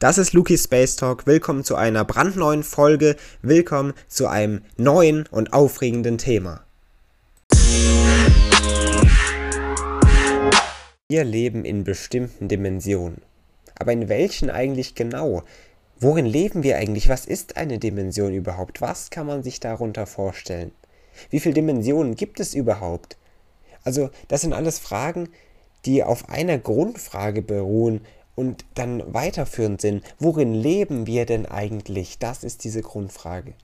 Das ist Luki Space Talk. Willkommen zu einer brandneuen Folge. Willkommen zu einem neuen und aufregenden Thema. Wir leben in bestimmten Dimensionen. Aber in welchen eigentlich genau? Worin leben wir eigentlich? Was ist eine Dimension überhaupt? Was kann man sich darunter vorstellen? Wie viele Dimensionen gibt es überhaupt? Also, das sind alles Fragen, die auf einer Grundfrage beruhen, und dann weiterführend sind, worin leben wir denn eigentlich? Das ist diese Grundfrage.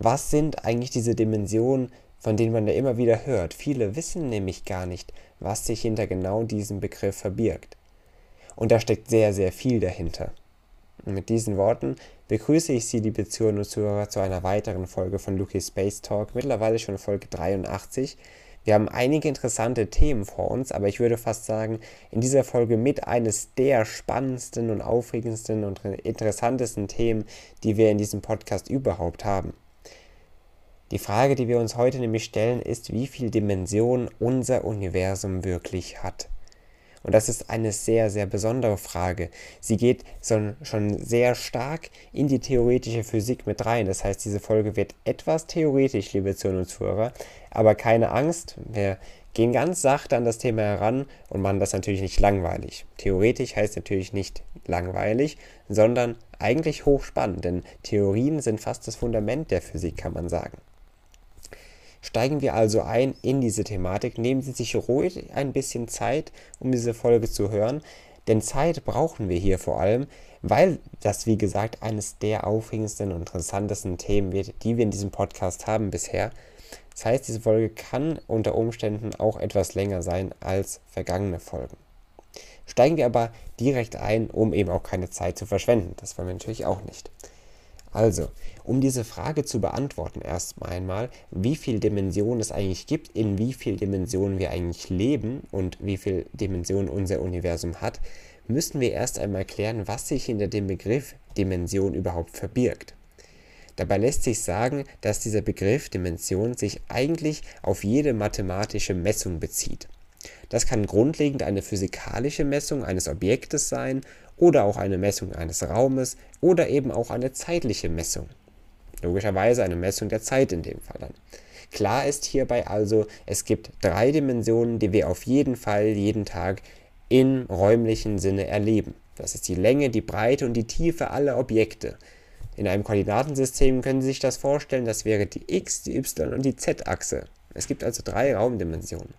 Was sind eigentlich diese Dimensionen, von denen man ja immer wieder hört? Viele wissen nämlich gar nicht, was sich hinter genau diesem Begriff verbirgt. Und da steckt sehr, sehr viel dahinter. Und mit diesen Worten begrüße ich Sie, liebe Zuhörer und Zuhörer, zu einer weiteren Folge von Lucky Space Talk, mittlerweile schon Folge 83. Wir haben einige interessante Themen vor uns, aber ich würde fast sagen, in dieser Folge mit eines der spannendsten und aufregendsten und interessantesten Themen, die wir in diesem Podcast überhaupt haben. Die Frage, die wir uns heute nämlich stellen, ist, wie viel Dimension unser Universum wirklich hat. Und das ist eine sehr, sehr besondere Frage. Sie geht schon sehr stark in die theoretische Physik mit rein. Das heißt, diese Folge wird etwas theoretisch, liebe Zuhörer und Zuhörer. Aber keine Angst, wir gehen ganz sachte an das Thema heran und machen das natürlich nicht langweilig. Theoretisch heißt natürlich nicht langweilig, sondern eigentlich hochspannend, denn Theorien sind fast das Fundament der Physik, kann man sagen. Steigen wir also ein in diese Thematik. Nehmen Sie sich ruhig ein bisschen Zeit, um diese Folge zu hören, denn Zeit brauchen wir hier vor allem, weil das, wie gesagt, eines der aufregendsten und interessantesten Themen wird, die wir in diesem Podcast haben bisher. Das heißt, diese Folge kann unter Umständen auch etwas länger sein als vergangene Folgen. Steigen wir aber direkt ein, um eben auch keine Zeit zu verschwenden. Das wollen wir natürlich auch nicht. Also, um diese Frage zu beantworten, erstmal einmal, wie viele Dimensionen es eigentlich gibt, in wie vielen Dimensionen wir eigentlich leben und wie viele Dimensionen unser Universum hat, müssen wir erst einmal klären, was sich hinter dem Begriff Dimension überhaupt verbirgt. Dabei lässt sich sagen, dass dieser Begriff Dimension sich eigentlich auf jede mathematische Messung bezieht. Das kann grundlegend eine physikalische Messung eines Objektes sein oder auch eine Messung eines Raumes oder eben auch eine zeitliche Messung. Logischerweise eine Messung der Zeit in dem Fall dann. Klar ist hierbei also, es gibt drei Dimensionen, die wir auf jeden Fall jeden Tag im räumlichen Sinne erleben. Das ist die Länge, die Breite und die Tiefe aller Objekte. In einem Koordinatensystem können Sie sich das vorstellen, das wäre die x, die y und die z-Achse. Es gibt also drei Raumdimensionen.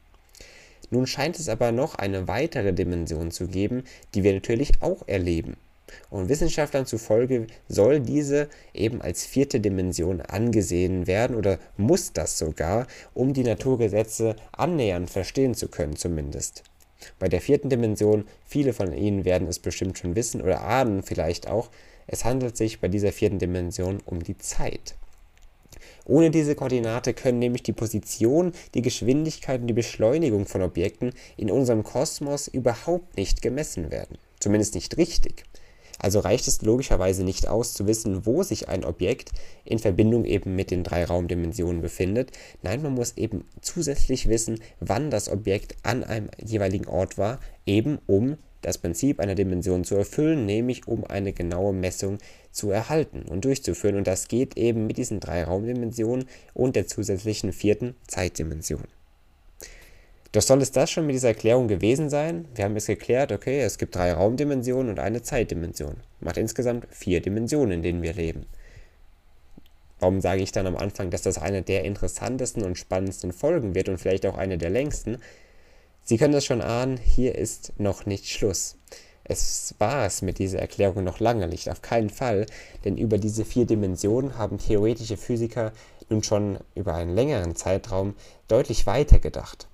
Nun scheint es aber noch eine weitere Dimension zu geben, die wir natürlich auch erleben. Und Wissenschaftlern zufolge soll diese eben als vierte Dimension angesehen werden oder muss das sogar, um die Naturgesetze annähernd verstehen zu können zumindest. Bei der vierten Dimension, viele von Ihnen werden es bestimmt schon wissen oder ahnen vielleicht auch, es handelt sich bei dieser vierten Dimension um die Zeit. Ohne diese Koordinate können nämlich die Position, die Geschwindigkeit und die Beschleunigung von Objekten in unserem Kosmos überhaupt nicht gemessen werden. Zumindest nicht richtig. Also reicht es logischerweise nicht aus, zu wissen, wo sich ein Objekt in Verbindung eben mit den drei Raumdimensionen befindet. Nein, man muss eben zusätzlich wissen, wann das Objekt an einem jeweiligen Ort war, eben um das Prinzip einer Dimension zu erfüllen, nämlich um eine genaue Messung zu erhalten und durchzuführen. Und das geht eben mit diesen drei Raumdimensionen und der zusätzlichen vierten Zeitdimension. Doch soll es das schon mit dieser Erklärung gewesen sein? Wir haben es geklärt, okay, es gibt drei Raumdimensionen und eine Zeitdimension. Macht insgesamt vier Dimensionen, in denen wir leben. Warum sage ich dann am Anfang, dass das eine der interessantesten und spannendsten Folgen wird und vielleicht auch eine der längsten? Sie können das schon ahnen, hier ist noch nicht Schluss. Es war es mit dieser Erklärung noch lange nicht, auf keinen Fall, denn über diese vier Dimensionen haben theoretische Physiker nun schon über einen längeren Zeitraum deutlich weiter gedacht.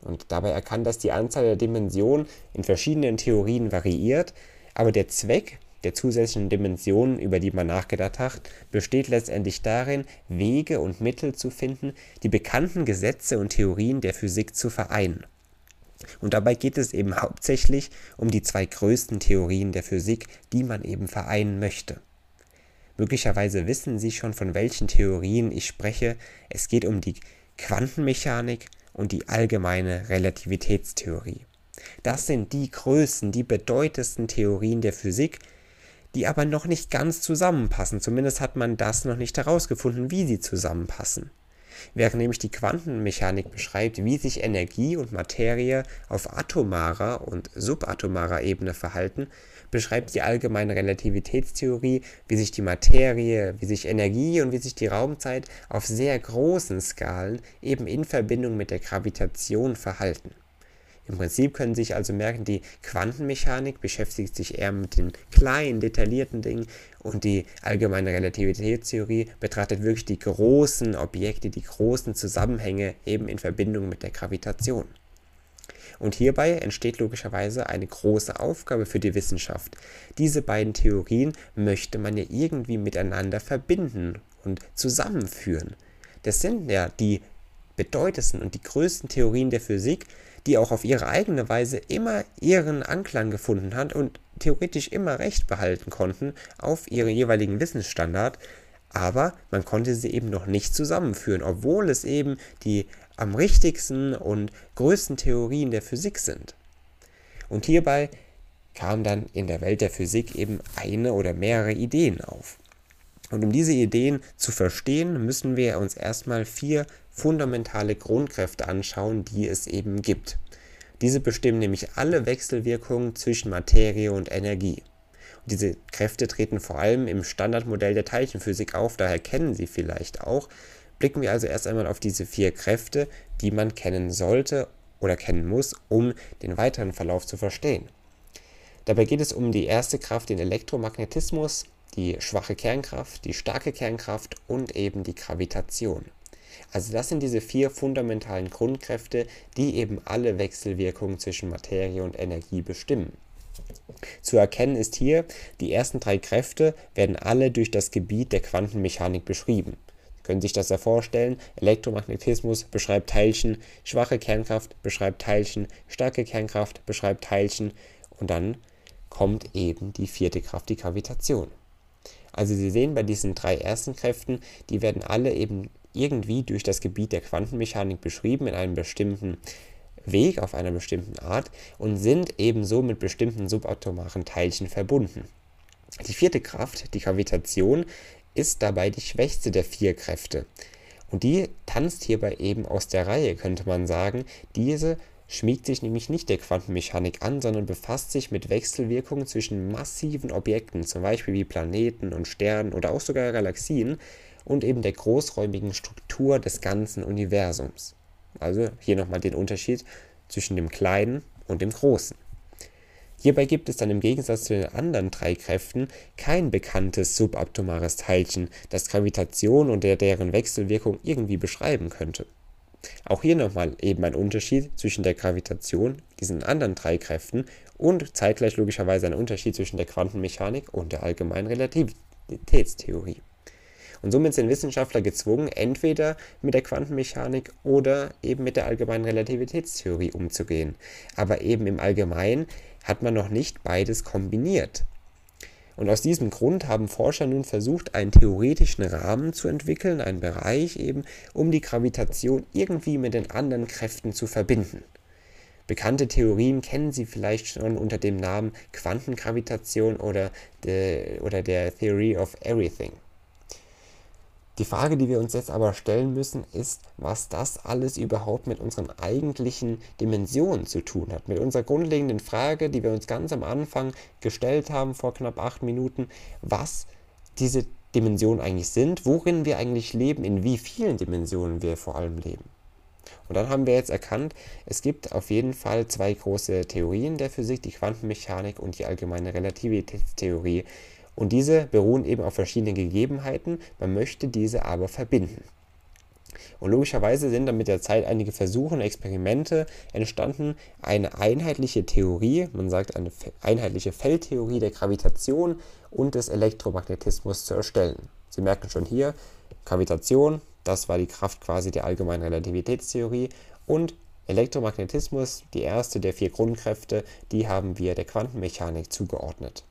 Und dabei erkannt, dass die Anzahl der Dimensionen in verschiedenen Theorien variiert, aber der Zweck der zusätzlichen Dimensionen, über die man nachgedacht hat, besteht letztendlich darin, Wege und Mittel zu finden, die bekannten Gesetze und Theorien der Physik zu vereinen. Und dabei geht es eben hauptsächlich um die zwei größten Theorien der Physik, die man eben vereinen möchte. Möglicherweise wissen Sie schon, von welchen Theorien ich spreche. Es geht um die Quantenmechanik und die allgemeine Relativitätstheorie. Das sind die größten, die bedeutendsten Theorien der Physik, die aber noch nicht ganz zusammenpassen. Zumindest hat man das noch nicht herausgefunden, wie sie zusammenpassen. Während nämlich die Quantenmechanik beschreibt, wie sich Energie und Materie auf atomarer und subatomarer Ebene verhalten, beschreibt die allgemeine Relativitätstheorie, wie sich die Materie, wie sich Energie und wie sich die Raumzeit auf sehr großen Skalen eben in Verbindung mit der Gravitation verhalten. Im Prinzip können Sie sich also merken, die Quantenmechanik beschäftigt sich eher mit den kleinen, detaillierten Dingen und die allgemeine Relativitätstheorie betrachtet wirklich die großen Objekte, die großen Zusammenhänge eben in Verbindung mit der Gravitation. Und hierbei entsteht logischerweise eine große Aufgabe für die Wissenschaft. Diese beiden Theorien möchte man ja irgendwie miteinander verbinden und zusammenführen. Das sind ja die bedeutendsten und die größten Theorien der Physik, die auch auf ihre eigene Weise immer ihren Anklang gefunden hat und theoretisch immer Recht behalten konnten auf ihren jeweiligen Wissensstandard, aber man konnte sie eben noch nicht zusammenführen, obwohl es eben die am richtigsten und größten Theorien der Physik sind. Und hierbei kamen dann in der Welt der Physik eben eine oder mehrere Ideen auf. Und um diese Ideen zu verstehen, müssen wir uns erstmal vier fundamentale Grundkräfte anschauen, die es eben gibt. Diese bestimmen nämlich alle Wechselwirkungen zwischen Materie und Energie. Und diese Kräfte treten vor allem im Standardmodell der Teilchenphysik auf, daher kennen Sie vielleicht auch. Blicken wir also erst einmal auf diese vier Kräfte, die man kennen sollte oder kennen muss, um den weiteren Verlauf zu verstehen. Dabei geht es um die erste Kraft, den Elektromagnetismus, die schwache Kernkraft, die starke Kernkraft und eben die Gravitation. Also das sind diese vier fundamentalen Grundkräfte, die eben alle Wechselwirkungen zwischen Materie und Energie bestimmen. Zu erkennen ist hier, die ersten drei Kräfte werden alle durch das Gebiet der Quantenmechanik beschrieben. Sie können sich das ja vorstellen, Elektromagnetismus beschreibt Teilchen, schwache Kernkraft beschreibt Teilchen, starke Kernkraft beschreibt Teilchen und dann kommt eben die vierte Kraft, die Gravitation. Also Sie sehen bei diesen drei ersten Kräften, die werden alle eben irgendwie durch das Gebiet der Quantenmechanik beschrieben in einem bestimmten Weg, auf einer bestimmten Art und sind ebenso mit bestimmten subatomaren Teilchen verbunden. Die vierte Kraft, die Gravitation, ist dabei die schwächste der vier Kräfte. Und die tanzt hierbei eben aus der Reihe, könnte man sagen. Diese schmiegt sich nämlich nicht der Quantenmechanik an, sondern befasst sich mit Wechselwirkungen zwischen massiven Objekten, zum Beispiel wie Planeten und Sternen oder auch sogar Galaxien, und eben der großräumigen Struktur des ganzen Universums. Also hier nochmal den Unterschied zwischen dem Kleinen und dem Großen. Hierbei gibt es dann im Gegensatz zu den anderen drei Kräften kein bekanntes subatomares Teilchen, das Gravitation und deren Wechselwirkung irgendwie beschreiben könnte. Auch hier nochmal eben ein Unterschied zwischen der Gravitation, diesen anderen drei Kräften, und zeitgleich logischerweise ein Unterschied zwischen der Quantenmechanik und der allgemeinen Relativitätstheorie. Und somit sind Wissenschaftler gezwungen, entweder mit der Quantenmechanik oder eben mit der allgemeinen Relativitätstheorie umzugehen. Aber eben im Allgemeinen hat man noch nicht beides kombiniert. Und aus diesem Grund haben Forscher nun versucht, einen theoretischen Rahmen zu entwickeln, einen Bereich eben, um die Gravitation irgendwie mit den anderen Kräften zu verbinden. Bekannte Theorien kennen Sie vielleicht schon unter dem Namen Quantengravitation oder, de, oder der Theory of Everything. Die Frage, die wir uns jetzt aber stellen müssen, ist, was das alles überhaupt mit unseren eigentlichen Dimensionen zu tun hat. Mit unserer grundlegenden Frage, die wir uns ganz am Anfang gestellt haben, vor knapp acht Minuten, was diese Dimensionen eigentlich sind, worin wir eigentlich leben, in wie vielen Dimensionen wir vor allem leben. Und dann haben wir jetzt erkannt, es gibt auf jeden Fall zwei große Theorien der Physik, die Quantenmechanik und die allgemeine Relativitätstheorie, und diese beruhen eben auf verschiedenen Gegebenheiten, man möchte diese aber verbinden. Und logischerweise sind dann mit der Zeit einige Versuche und Experimente entstanden, eine einheitliche Theorie, man sagt eine einheitliche Feldtheorie der Gravitation und des Elektromagnetismus zu erstellen. Sie merken schon hier, Gravitation, das war die Kraft quasi der allgemeinen Relativitätstheorie und Elektromagnetismus, die erste der vier Grundkräfte, die haben wir der Quantenmechanik zugeordnet.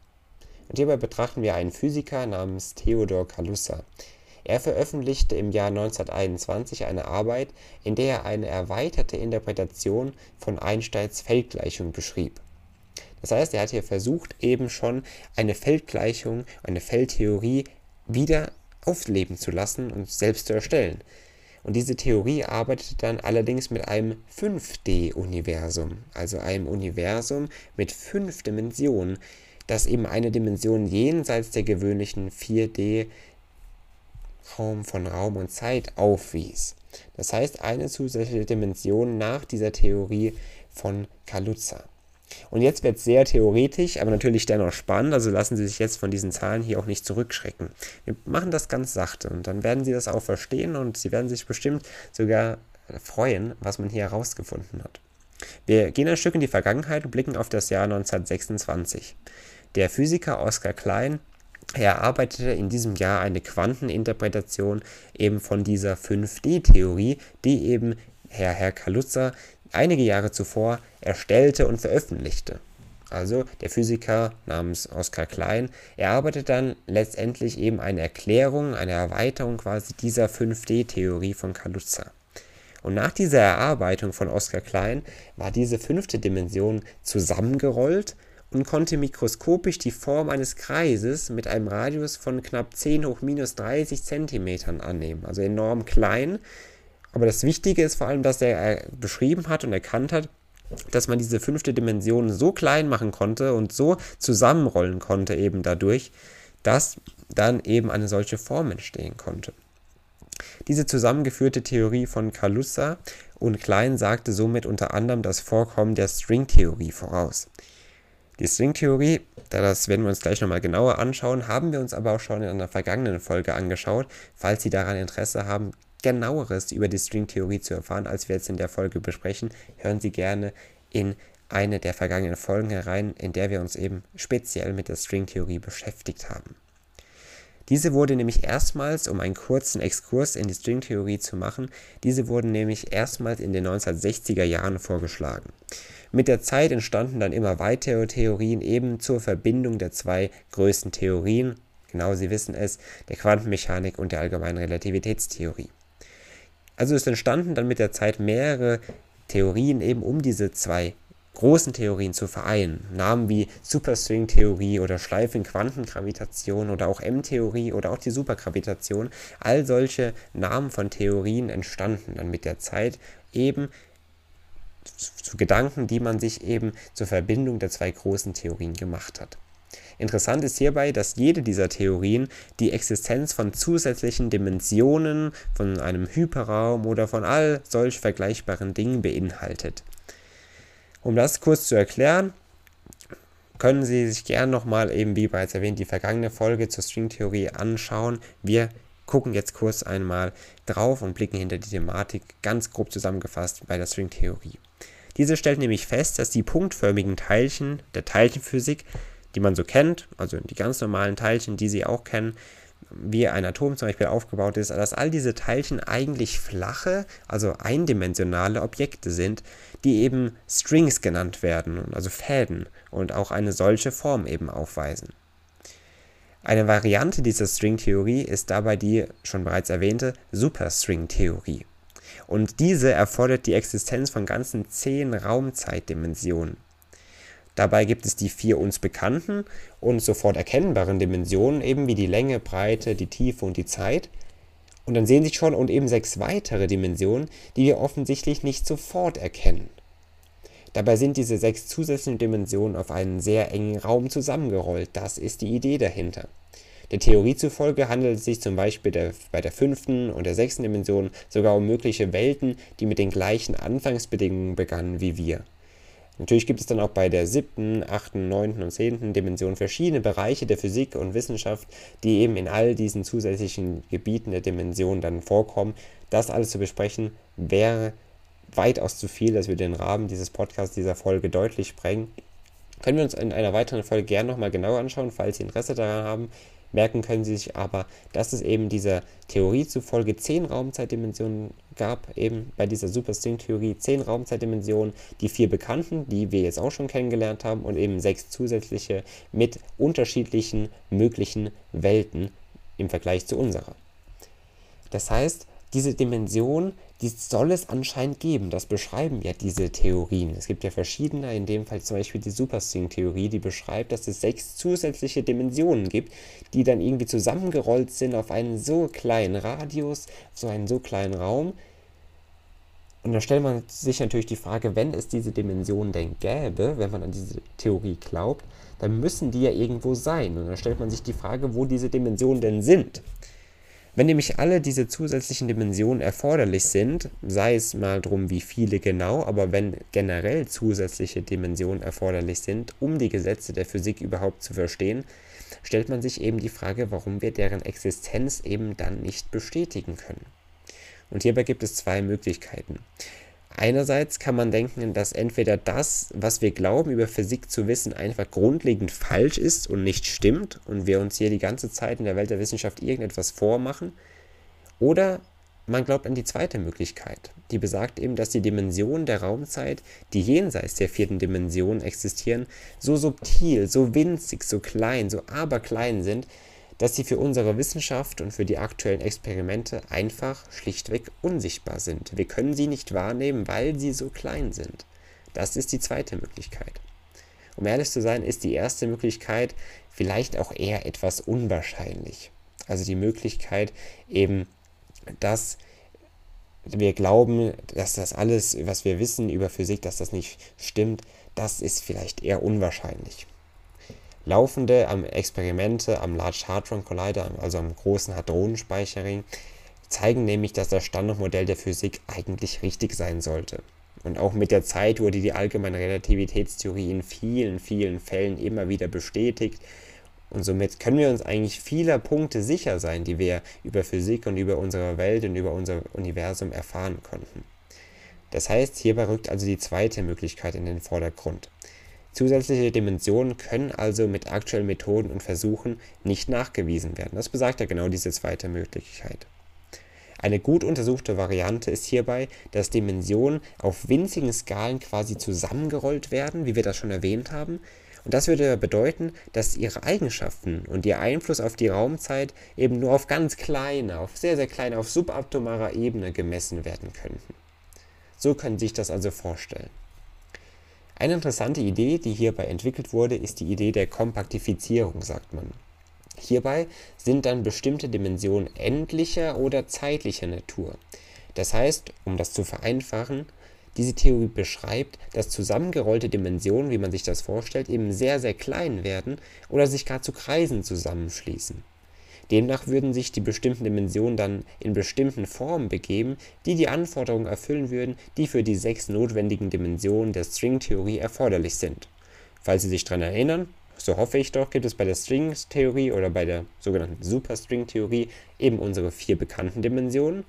Und hierbei betrachten wir einen Physiker namens Theodor Kaluza. Er veröffentlichte im Jahr 1921 eine Arbeit, in der er eine erweiterte Interpretation von Einsteins Feldgleichung beschrieb. Das heißt, er hat hier versucht, eben schon eine Feldgleichung, eine Feldtheorie wieder aufleben zu lassen und selbst zu erstellen. Und diese Theorie arbeitet dann allerdings mit einem 5D-Universum, also einem Universum mit fünf Dimensionen, das eben eine Dimension jenseits der gewöhnlichen 4D Raum von Raum und Zeit aufwies. Das heißt, eine zusätzliche Dimension nach dieser Theorie von Kaluza. Und jetzt wird es sehr theoretisch, aber natürlich dennoch spannend. Also lassen Sie sich jetzt von diesen Zahlen hier auch nicht zurückschrecken. Wir machen das ganz sachte und dann werden Sie das auch verstehen und Sie werden sich bestimmt sogar freuen, was man hier herausgefunden hat. Wir gehen ein Stück in die Vergangenheit und blicken auf das Jahr 1926. Der Physiker Oskar Klein erarbeitete in diesem Jahr eine Quanteninterpretation eben von dieser 5D-Theorie, die eben Herr Herr Kaluza einige Jahre zuvor erstellte und veröffentlichte. Also der Physiker namens Oskar Klein erarbeitet dann letztendlich eben eine Erklärung, eine Erweiterung quasi dieser 5D-Theorie von Kaluza. Und nach dieser Erarbeitung von Oskar Klein war diese fünfte Dimension zusammengerollt und konnte mikroskopisch die Form eines Kreises mit einem Radius von knapp 10 hoch minus 30 Zentimetern annehmen. Also enorm klein, aber das Wichtige ist vor allem, dass er beschrieben hat und erkannt hat, dass man diese fünfte Dimension so klein machen konnte und so zusammenrollen konnte eben dadurch, dass dann eben eine solche Form entstehen konnte. Diese zusammengeführte Theorie von Kaluza und Klein sagte somit unter anderem das Vorkommen der Stringtheorie voraus. Die Stringtheorie, das werden wir uns gleich nochmal genauer anschauen, haben wir uns aber auch schon in einer vergangenen Folge angeschaut. Falls Sie daran Interesse haben, genaueres über die Stringtheorie zu erfahren, als wir jetzt in der Folge besprechen, hören Sie gerne in eine der vergangenen Folgen herein, in der wir uns eben speziell mit der Stringtheorie beschäftigt haben. Diese wurde nämlich erstmals, um einen kurzen Exkurs in die Stringtheorie zu machen, diese wurden nämlich erstmals in den 1960er Jahren vorgeschlagen. Mit der Zeit entstanden dann immer weitere Theorien eben zur Verbindung der zwei größten Theorien, genau Sie wissen es, der Quantenmechanik und der allgemeinen Relativitätstheorie. Also es entstanden dann mit der Zeit mehrere Theorien eben um diese zwei großen Theorien zu vereinen. Namen wie Superstring-Theorie oder Schleifenquantengravitation oder auch M-Theorie oder auch die Supergravitation. All solche Namen von Theorien entstanden dann mit der Zeit eben zu Gedanken, die man sich eben zur Verbindung der zwei großen Theorien gemacht hat. Interessant ist hierbei, dass jede dieser Theorien die Existenz von zusätzlichen Dimensionen, von einem Hyperraum oder von all solch vergleichbaren Dingen beinhaltet. Um das kurz zu erklären, können Sie sich gern nochmal eben, wie bereits erwähnt, die vergangene Folge zur Stringtheorie anschauen. Wir gucken jetzt kurz einmal drauf und blicken hinter die Thematik ganz grob zusammengefasst bei der Stringtheorie. Diese stellt nämlich fest, dass die punktförmigen Teilchen der Teilchenphysik die man so kennt, also die ganz normalen Teilchen, die Sie auch kennen, wie ein Atom zum Beispiel aufgebaut ist, dass all diese Teilchen eigentlich flache, also eindimensionale Objekte sind, die eben Strings genannt werden, also Fäden und auch eine solche Form eben aufweisen. Eine Variante dieser Stringtheorie ist dabei die schon bereits erwähnte Superstringtheorie. Und diese erfordert die Existenz von ganzen zehn Raumzeitdimensionen. Dabei gibt es die vier uns bekannten und sofort erkennbaren Dimensionen, eben wie die Länge, Breite, die Tiefe und die Zeit. Und dann sehen Sie schon und eben sechs weitere Dimensionen, die wir offensichtlich nicht sofort erkennen. Dabei sind diese sechs zusätzlichen Dimensionen auf einen sehr engen Raum zusammengerollt. Das ist die Idee dahinter. Der Theorie zufolge handelt es sich zum Beispiel der, bei der fünften und der sechsten Dimension sogar um mögliche Welten, die mit den gleichen Anfangsbedingungen begannen wie wir. Natürlich gibt es dann auch bei der siebten, achten, neunten und zehnten Dimension verschiedene Bereiche der Physik und Wissenschaft, die eben in all diesen zusätzlichen Gebieten der Dimension dann vorkommen. Das alles zu besprechen wäre weitaus zu viel, dass wir den Rahmen dieses Podcasts, dieser Folge deutlich sprengen. Können wir uns in einer weiteren Folge gerne nochmal genauer anschauen, falls Sie Interesse daran haben. Merken können Sie sich aber, dass es eben dieser Theorie zufolge zehn Raumzeitdimensionen gab, eben bei dieser Superstring-Theorie zehn Raumzeitdimensionen, die vier bekannten, die wir jetzt auch schon kennengelernt haben, und eben sechs zusätzliche mit unterschiedlichen möglichen Welten im Vergleich zu unserer. Das heißt, diese Dimension, die soll es anscheinend geben. Das beschreiben ja diese Theorien. Es gibt ja verschiedene, in dem Fall zum Beispiel die Superstring-Theorie, die beschreibt, dass es sechs zusätzliche Dimensionen gibt, die dann irgendwie zusammengerollt sind auf einen so kleinen Radius, so einen so kleinen Raum. Und da stellt man sich natürlich die Frage, wenn es diese Dimensionen denn gäbe, wenn man an diese Theorie glaubt, dann müssen die ja irgendwo sein. Und da stellt man sich die Frage, wo diese Dimensionen denn sind. Wenn nämlich alle diese zusätzlichen Dimensionen erforderlich sind, sei es mal drum wie viele genau, aber wenn generell zusätzliche Dimensionen erforderlich sind, um die Gesetze der Physik überhaupt zu verstehen, stellt man sich eben die Frage, warum wir deren Existenz eben dann nicht bestätigen können. Und hierbei gibt es zwei Möglichkeiten. Einerseits kann man denken, dass entweder das, was wir glauben über Physik zu wissen, einfach grundlegend falsch ist und nicht stimmt und wir uns hier die ganze Zeit in der Welt der Wissenschaft irgendetwas vormachen, oder man glaubt an die zweite Möglichkeit, die besagt eben, dass die Dimensionen der Raumzeit, die jenseits der vierten Dimension existieren, so subtil, so winzig, so klein, so aberklein sind, dass sie für unsere Wissenschaft und für die aktuellen Experimente einfach schlichtweg unsichtbar sind. Wir können sie nicht wahrnehmen, weil sie so klein sind. Das ist die zweite Möglichkeit. Um ehrlich zu sein, ist die erste Möglichkeit vielleicht auch eher etwas unwahrscheinlich. Also die Möglichkeit eben, dass wir glauben, dass das alles, was wir wissen über Physik, dass das nicht stimmt, das ist vielleicht eher unwahrscheinlich. Laufende Experimente am Large Hadron Collider, also am großen Hadronenspeicherring, zeigen nämlich, dass das Standardmodell der Physik eigentlich richtig sein sollte. Und auch mit der Zeit wurde die allgemeine Relativitätstheorie in vielen, vielen Fällen immer wieder bestätigt. Und somit können wir uns eigentlich vieler Punkte sicher sein, die wir über Physik und über unsere Welt und über unser Universum erfahren konnten. Das heißt, hierbei rückt also die zweite Möglichkeit in den Vordergrund. Zusätzliche Dimensionen können also mit aktuellen Methoden und Versuchen nicht nachgewiesen werden. Das besagt ja genau diese zweite Möglichkeit. Eine gut untersuchte Variante ist hierbei, dass Dimensionen auf winzigen Skalen quasi zusammengerollt werden, wie wir das schon erwähnt haben. Und das würde bedeuten, dass ihre Eigenschaften und ihr Einfluss auf die Raumzeit eben nur auf ganz kleine, auf sehr, sehr kleine, auf subatomarer Ebene gemessen werden könnten. So können Sie sich das also vorstellen. Eine interessante Idee, die hierbei entwickelt wurde, ist die Idee der Kompaktifizierung, sagt man. Hierbei sind dann bestimmte Dimensionen endlicher oder zeitlicher Natur. Das heißt, um das zu vereinfachen, diese Theorie beschreibt, dass zusammengerollte Dimensionen, wie man sich das vorstellt, eben sehr, sehr klein werden oder sich gar zu Kreisen zusammenschließen Demnach würden sich die bestimmten Dimensionen dann in bestimmten Formen begeben, die die Anforderungen erfüllen würden, die für die sechs notwendigen Dimensionen der Stringtheorie erforderlich sind. Falls Sie sich daran erinnern, so hoffe ich doch, gibt es bei der Stringtheorie oder bei der sogenannten Superstringtheorie eben unsere vier bekannten Dimensionen,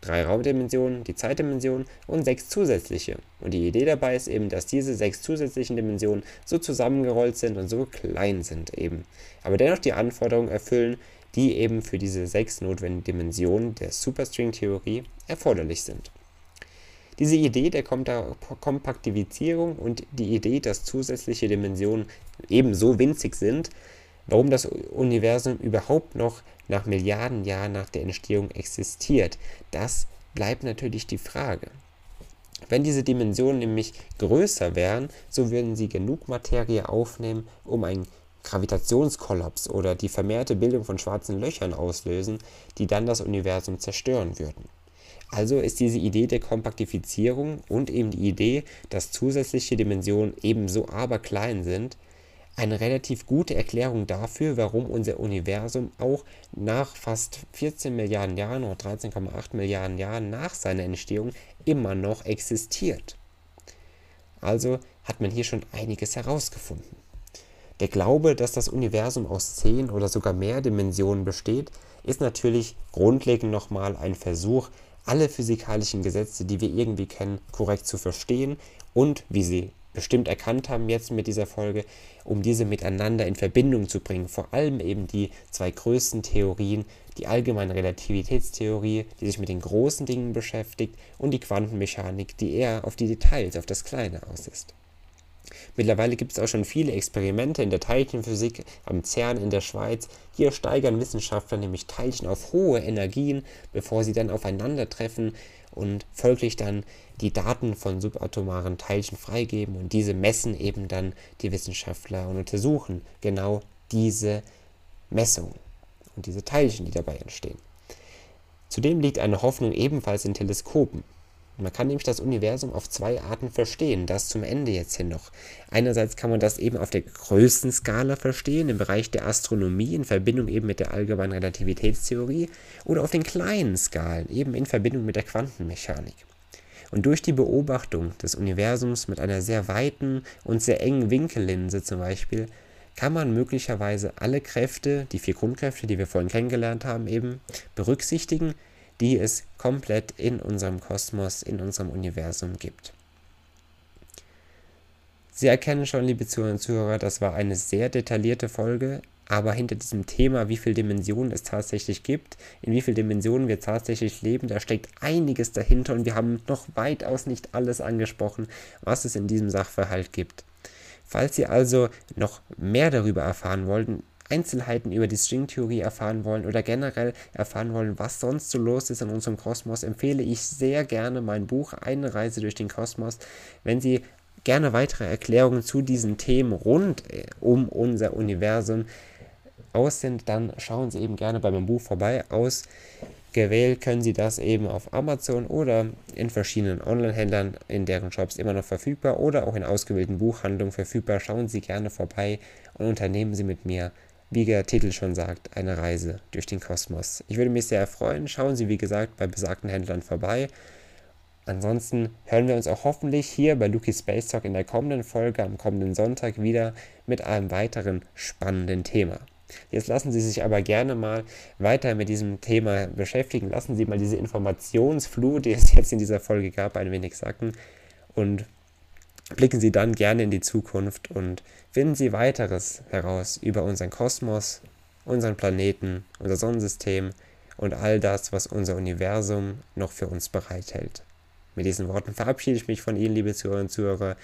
drei Raumdimensionen, die Zeitdimension und sechs zusätzliche. Und die Idee dabei ist eben, dass diese sechs zusätzlichen Dimensionen so zusammengerollt sind und so klein sind eben, aber dennoch die Anforderungen erfüllen, die eben für diese sechs notwendigen Dimensionen der Superstring-Theorie erforderlich sind. Diese Idee der Kompaktivizierung und die Idee, dass zusätzliche Dimensionen ebenso winzig sind, warum das Universum überhaupt noch nach Milliarden Jahren nach der Entstehung existiert, das bleibt natürlich die Frage. Wenn diese Dimensionen nämlich größer wären, so würden sie genug Materie aufnehmen, um ein Gravitationskollaps oder die vermehrte Bildung von schwarzen Löchern auslösen, die dann das Universum zerstören würden. Also ist diese Idee der Kompaktifizierung und eben die Idee, dass zusätzliche Dimensionen ebenso aberklein sind, eine relativ gute Erklärung dafür, warum unser Universum auch nach fast 14 Milliarden Jahren oder 13,8 Milliarden Jahren nach seiner Entstehung immer noch existiert. Also hat man hier schon einiges herausgefunden. Der Glaube, dass das Universum aus zehn oder sogar mehr Dimensionen besteht, ist natürlich grundlegend nochmal ein Versuch, alle physikalischen Gesetze, die wir irgendwie kennen, korrekt zu verstehen und, wie Sie bestimmt erkannt haben jetzt mit dieser Folge, um diese miteinander in Verbindung zu bringen. Vor allem eben die zwei größten Theorien, die allgemeine Relativitätstheorie, die sich mit den großen Dingen beschäftigt, und die Quantenmechanik, die eher auf die Details, auf das Kleine aus ist. Mittlerweile gibt es auch schon viele Experimente in der Teilchenphysik am CERN in der Schweiz. Hier steigern Wissenschaftler nämlich Teilchen auf hohe Energien, bevor sie dann aufeinandertreffen und folglich dann die Daten von subatomaren Teilchen freigeben und diese messen eben dann die Wissenschaftler und untersuchen genau diese Messungen und diese Teilchen, die dabei entstehen. Zudem liegt eine Hoffnung ebenfalls in Teleskopen. Man kann nämlich das Universum auf zwei Arten verstehen, das zum Ende jetzt hin noch. Einerseits kann man das eben auf der größten Skala verstehen, im Bereich der Astronomie, in Verbindung eben mit der allgemeinen Relativitätstheorie, oder auf den kleinen Skalen, eben in Verbindung mit der Quantenmechanik. Und durch die Beobachtung des Universums mit einer sehr weiten und sehr engen Winkellinse zum Beispiel, kann man möglicherweise alle Kräfte, die vier Grundkräfte, die wir vorhin kennengelernt haben, eben berücksichtigen die es komplett in unserem Kosmos, in unserem Universum gibt. Sie erkennen schon, liebe Zuhörer und Zuhörer, das war eine sehr detaillierte Folge, aber hinter diesem Thema, wie viele Dimensionen es tatsächlich gibt, in wie vielen Dimensionen wir tatsächlich leben, da steckt einiges dahinter und wir haben noch weitaus nicht alles angesprochen, was es in diesem Sachverhalt gibt. Falls Sie also noch mehr darüber erfahren wollten, Einzelheiten über die Stringtheorie erfahren wollen oder generell erfahren wollen, was sonst so los ist in unserem Kosmos, empfehle ich sehr gerne mein Buch Eine Reise durch den Kosmos. Wenn Sie gerne weitere Erklärungen zu diesen Themen rund äh, um unser Universum aus sind, dann schauen Sie eben gerne bei meinem Buch vorbei. Ausgewählt können Sie das eben auf Amazon oder in verschiedenen Online-Händlern in deren Shops immer noch verfügbar oder auch in ausgewählten Buchhandlungen verfügbar. Schauen Sie gerne vorbei und unternehmen Sie mit mir wie der Titel schon sagt, eine Reise durch den Kosmos. Ich würde mich sehr freuen. Schauen Sie, wie gesagt, bei besagten Händlern vorbei. Ansonsten hören wir uns auch hoffentlich hier bei Luki Space Talk in der kommenden Folge am kommenden Sonntag wieder mit einem weiteren spannenden Thema. Jetzt lassen Sie sich aber gerne mal weiter mit diesem Thema beschäftigen. Lassen Sie mal diese Informationsflut, die es jetzt in dieser Folge gab, ein wenig sacken und blicken Sie dann gerne in die Zukunft und finden Sie weiteres heraus über unseren Kosmos, unseren Planeten, unser Sonnensystem und all das, was unser Universum noch für uns bereithält. Mit diesen Worten verabschiede ich mich von Ihnen, liebe Zuhörer und Zuhörer,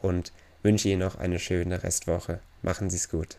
und wünsche Ihnen noch eine schöne Restwoche. Machen Sie es gut.